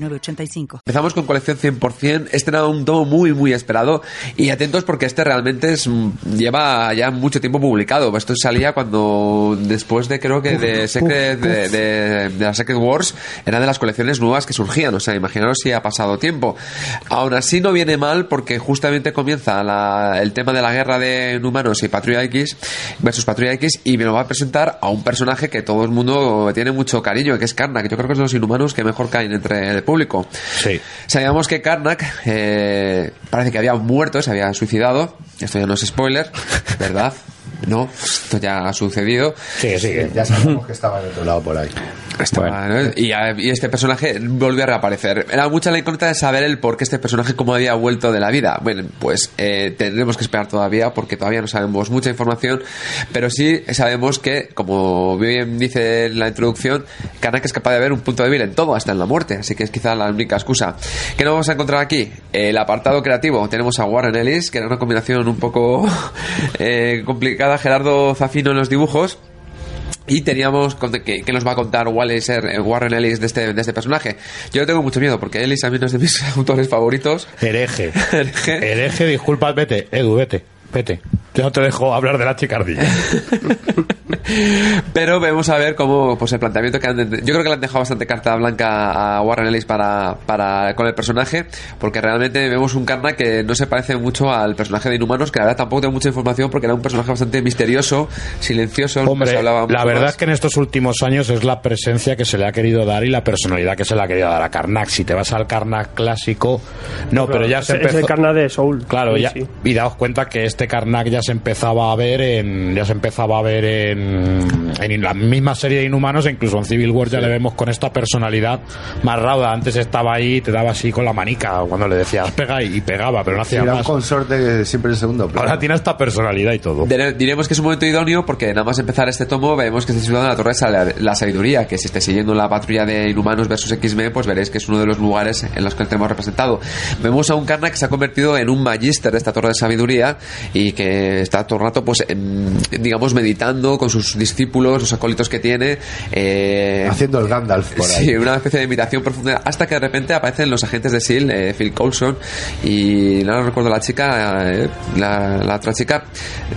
906985. Empezamos con colección 100%. Este era un tomo muy, muy esperado. Y atentos porque este realmente es, lleva ya mucho tiempo publicado. Esto salía cuando, después de creo que de, Secret, de, de, de la Secret Wars, era de las colecciones nuevas que surgían. O sea, imaginaros si ha pasado tiempo. Aún así no viene mal porque justamente comienza la- el tema de la guerra de humanos y Patrulla X versus Patrulla X y me lo va a presentar a un personaje que todo el mundo tiene mucho cariño, que es Karnak. Yo creo que es de los inhumanos que mejor caen entre el público. Sí. Sabíamos que Karnak eh, parece que había muerto, se había suicidado. Esto ya no es spoiler, ¿verdad? No, esto ya ha sucedido. Sigue, sigue. Ya sabemos que estaba de otro lado por ahí. Estaba, ¿no? y, a- y este personaje volvió a reaparecer. Era mucha la incógnita de saber el por qué este personaje cómo había vuelto de la vida. Bueno, pues eh, tendremos que esperar todavía porque todavía no sabemos mucha información, pero sí sabemos que, como bien dice en la introducción, Kanak es capaz de ver un punto débil en todo, hasta en la muerte, así que es quizá la única excusa. ¿Qué nos vamos a encontrar aquí? El apartado creativo. Tenemos a Warren Ellis, que era una combinación un poco eh, complicada, Gerardo Zafino en los dibujos. Y teníamos que, que nos va a contar Warren Ellis de este, de este personaje. Yo tengo mucho miedo porque Ellis a mí no es de mis autores favoritos. Hereje. Hereje. Hereje, disculpa, vete. Edu, vete. Vete. Yo no te dejo hablar de la chicardilla. Pero vamos a ver cómo pues el planteamiento que han yo creo que le han dejado bastante carta blanca a Warren Ellis para, para con el personaje porque realmente vemos un Karnak que no se parece mucho al personaje de Inhumanos que la verdad tampoco tengo mucha información porque era un personaje bastante misterioso silencioso se Hombre, hablaba la verdad más. es que en estos últimos años es la presencia que se le ha querido dar y la personalidad que se le ha querido dar a Karnak. Si te vas al Karnak clásico, no, pero ya se es empezó. el carna de Soul. Claro, Sí, ya, sí. y daos cuenta que este Karnak ya se empezaba a ver en ya se empezaba a ver en, en la misma serie de Inhumanos incluso en Civil War ya le vemos con esta personalidad más rauda. Antes estaba ahí y te daba así con la manica cuando le decías pega y, y pegaba, pero no hacía Era un consorte siempre en segundo plano. Ahora tiene esta personalidad y todo. Dire- Diremos que es un momento idóneo porque nada más empezar este tomo vemos que está situado en la Torre de la Sabiduría, que si esté siguiendo la patrulla de Inhumanos versus X-Men, pues veréis que es uno de los lugares en los que le tenemos representado. Vemos a un Karnak que se ha convertido en un magister de esta Torre de Sabiduría y que está todo el rato, pues, em, digamos, meditando con sus discípulos, los acólitos que tiene. eh, Haciendo el Gandalf por ahí. Sí, una especie de meditación profunda hasta que de repente aparecen los agentes de SEAL, eh, Phil Coulson y no recuerdo la chica, eh, la, la otra chica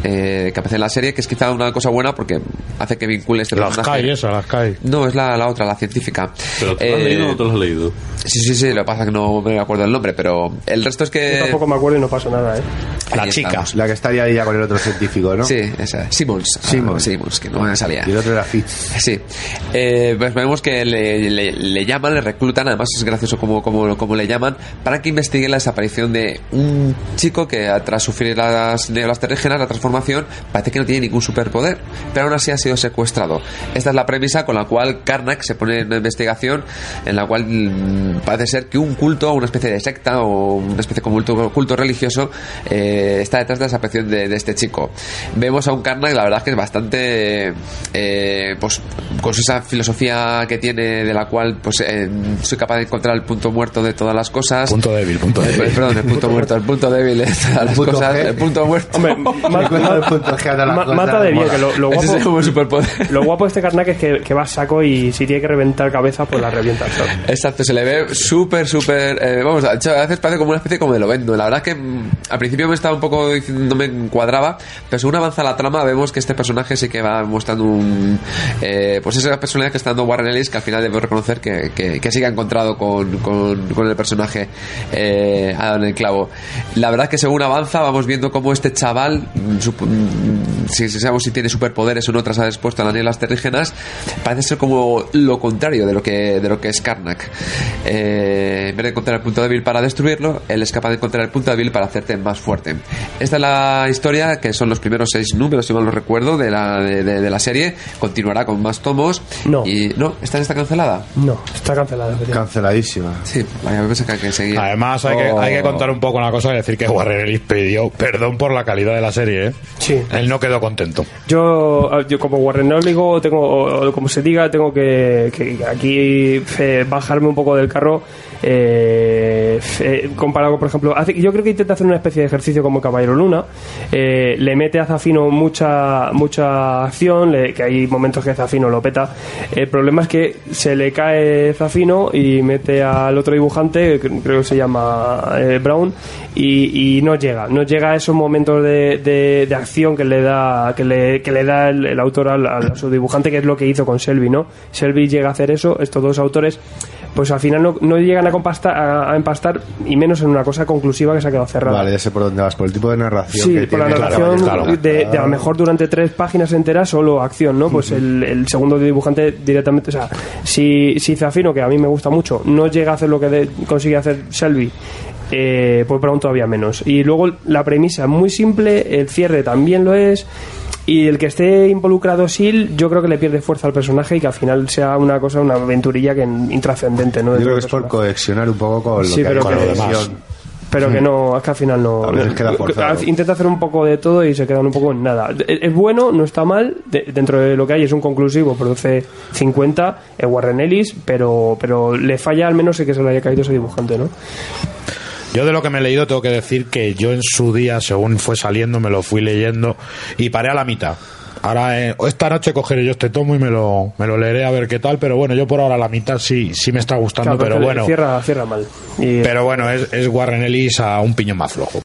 eh, que aparece en la serie, que es quizá una cosa buena porque hace que vincule este Las personaje. Kai, esa, las Kai. No, es la, la otra, la científica. ¿Pero tú lo has Eh, leído o no te lo has leído? Sí, sí, sí, lo que pasa es que no me acuerdo el nombre, pero el resto es Yo que... tampoco me acuerdo y no pasa nada, ¿eh? La Ahí chica. estamos. La que estaría ahí ya con el otro científico, ¿no? Sí, esa, Simmons. Simmons. Ah, Simmons, que no me salía. Y el otro era Fitz. Sí, eh, pues vemos que le, le- le llaman, le reclutan, además es gracioso como, como, como le llaman, para que investigue la desaparición de un chico que tras sufrir las neolas terrígenas, la transformación, parece que no tiene ningún superpoder, pero aún así ha sido secuestrado. Esta es la premisa con la cual Karnak se pone en una investigación en la cual mm, parece ser que un culto, una especie de secta o una especie de culto, culto religioso eh, está detrás de la desaparición de, de este chico. Vemos a un Karnak, la verdad que es bastante eh, pues con esa filosofía que tiene de la cual pues eh, soy capaz de encontrar el punto muerto de todas las cosas. Punto débil, punto Eh, débil. perdón, el punto muerto, el punto débil de todas las punto cosas, G. el punto muerto. Hombre, el mata de bien, que lo, lo Ese es guapo, como superpoder. lo guapo de este Karnak es que, que va a saco y si tiene que reventar cabezas, pues la revienta. ¿sabes? Exacto, se le ve súper, súper. eh, vamos, a veces parece como una especie como de lo vendo. La verdad es que mm, al principio me estaba un poco diciendo, no me encuadraba, pero según avanza la trama, vemos que este personaje sí que va mostrando un. eh, pues esa personalidad que está dando Warren Ellis, que al final debo reconocer que, que, que sí que ha encontrado con, con, el personaje eh, en el clavo. La verdad que según avanza, vamos viendo cómo este chaval, mm, sup- mm, si, sabemos si tiene superpoderes o no tras haber expuesto a las nielas terrígenas, parece ser como lo contrario de lo que, de lo que es Karnak. Eh, en vez de encontrar el punto débil para destruirlo, él es capaz de encontrar el punto débil para hacerte más fuerte. Esta es la historia que son los primeros seis números, si mal no recuerdo, de la, de la serie. Continuará con más tomos. No. Y, no, ¿esta está cancelada? No, está cancelada. Canceladísima. Sí, vaya, me pensé que, que seguía. Además, hay, que, Oh. hay que contar un poco una cosa y decir que Warren Ellis pidió perdón por la calidad de la serie. ¿eh? Sí. Él no quedó contento. Yo, yo como Warren digo, tengo, o, o como se diga, tengo que, que aquí eh, bajarme un poco del carro. Eh, eh, comparado, por ejemplo, hace- yo creo que intenta hacer una especie de ejercicio como Caballero Luna. Eh, le mete a Zafino mucha mucha acción, le- que hay momentos que Zafino lo peta. El problema es que se le cae Zafino y mete al otro dibujante, creo que se llama eh, Brown, y, no llega. No llega a esos momentos de, de- acción que le da que le, que le da el, el autor al, al- a su dibujante, que es lo que hizo con Selby, ¿no? Selby llega a hacer eso, estos dos autores, pues al final no, no llegan a, compasta- a, a empastar, y menos en una cosa conclusiva que se ha quedado cerrada. Vale, ya sé por dónde vas, por el tipo de narración Sí, que por la narración claro, claro. De, de a lo mejor durante tres páginas enteras solo acción, ¿no? Pues el, el segundo dibujante directamente, o sea, si, si Zafino, que a mí me gusta mucho, no llega a hacer lo que de- consigue hacer Shelby, eh, pues Brown todavía menos. Y luego la premisa es muy simple, el cierre también lo es. Y el que esté involucrado Sil, yo creo que le pierde fuerza al personaje y que al final sea una cosa, una aventurilla que intrascendente, ¿no? Yo creo que es por coexionar un poco con lo Sí, que pero con que- pero no, es que al final no. A veces queda forzado. Intenta hacer un poco de todo y se quedan un poco en nada. Es, es bueno, no está mal, de- dentro de lo que hay es un conclusivo, produce 50, es Warren Ellis, pero, pero le falla al menos el que se le haya caído ese dibujante, ¿no? Yo de lo que me he leído tengo que decir que yo en su día, según fue saliendo, me lo fui leyendo y paré a la mitad. Ahora, eh, esta noche cogeré yo este tomo y me lo, me lo leeré a ver qué tal, pero bueno, yo por ahora la mitad sí, sí me está gustando, Claro, pero bueno. Cierra, cierra mal. Y, Pero bueno, es, es Warren Ellis a un piñón más flojo.